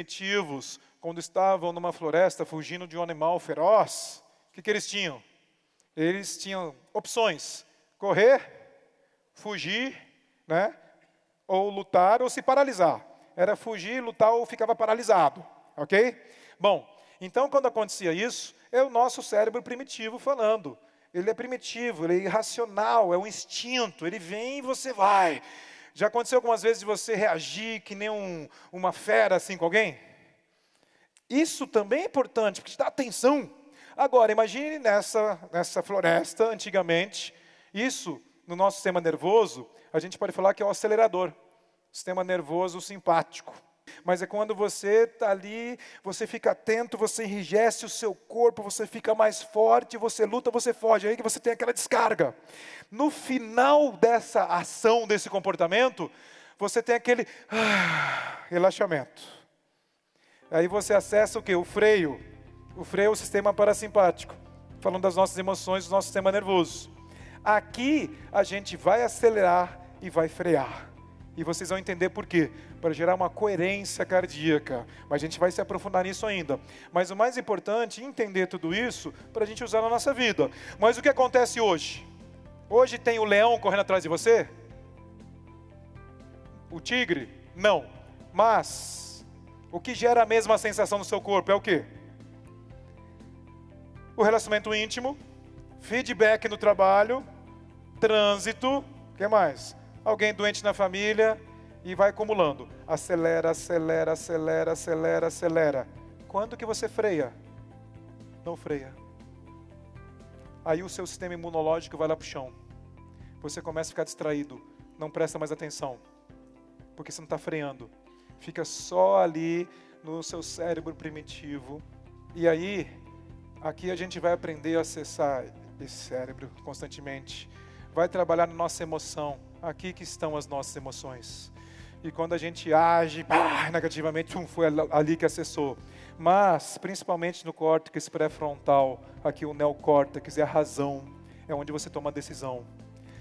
primitivos, quando estavam numa floresta fugindo de um animal feroz, o que, que eles tinham? Eles tinham opções: correr, fugir, né? ou lutar, ou se paralisar. Era fugir, lutar ou ficava paralisado, ok? Bom, então quando acontecia isso, é o nosso cérebro primitivo falando. Ele é primitivo, ele é irracional, é um instinto. Ele vem e você vai. Já aconteceu algumas vezes de você reagir que nem um, uma fera assim com alguém? Isso também é importante, porque te dá atenção. Agora, imagine nessa, nessa floresta, antigamente, isso no nosso sistema nervoso, a gente pode falar que é o acelerador, sistema nervoso simpático. Mas é quando você está ali, você fica atento, você enrijece o seu corpo, você fica mais forte, você luta, você foge, aí que você tem aquela descarga. No final dessa ação, desse comportamento, você tem aquele ah, relaxamento. Aí você acessa o que? O freio. O freio é o sistema parasimpático, falando das nossas emoções, do nosso sistema nervoso. Aqui a gente vai acelerar e vai frear. E vocês vão entender por quê. Para gerar uma coerência cardíaca. Mas a gente vai se aprofundar nisso ainda. Mas o mais importante é entender tudo isso para a gente usar na nossa vida. Mas o que acontece hoje? Hoje tem o leão correndo atrás de você? O tigre? Não. Mas o que gera a mesma sensação no seu corpo é o quê? O relacionamento íntimo, feedback no trabalho, trânsito, o que mais? Alguém doente na família e vai acumulando. Acelera, acelera, acelera, acelera, acelera. Quando que você freia? Não freia. Aí o seu sistema imunológico vai lá para o chão. Você começa a ficar distraído, não presta mais atenção, porque você não está freando fica só ali no seu cérebro primitivo. E aí, aqui a gente vai aprender a acessar esse cérebro constantemente. Vai trabalhar na nossa emoção. Aqui que estão as nossas emoções. E quando a gente age pá, negativamente, um, foi ali que acessou. Mas, principalmente no córtex pré-frontal, aqui o neocórtex é a razão, é onde você toma a decisão.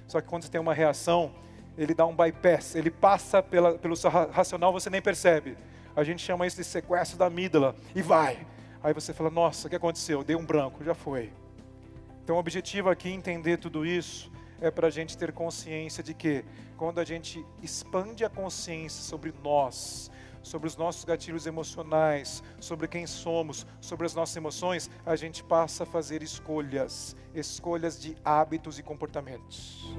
Só que quando você tem uma reação, ele dá um bypass, ele passa pela, pelo seu racional, você nem percebe. A gente chama isso de sequestro da amígdala e vai. Aí você fala: Nossa, o que aconteceu? Dei um branco, já foi. Então, o objetivo aqui, entender tudo isso, é para a gente ter consciência de que, quando a gente expande a consciência sobre nós, sobre os nossos gatilhos emocionais, sobre quem somos, sobre as nossas emoções, a gente passa a fazer escolhas, escolhas de hábitos e comportamentos.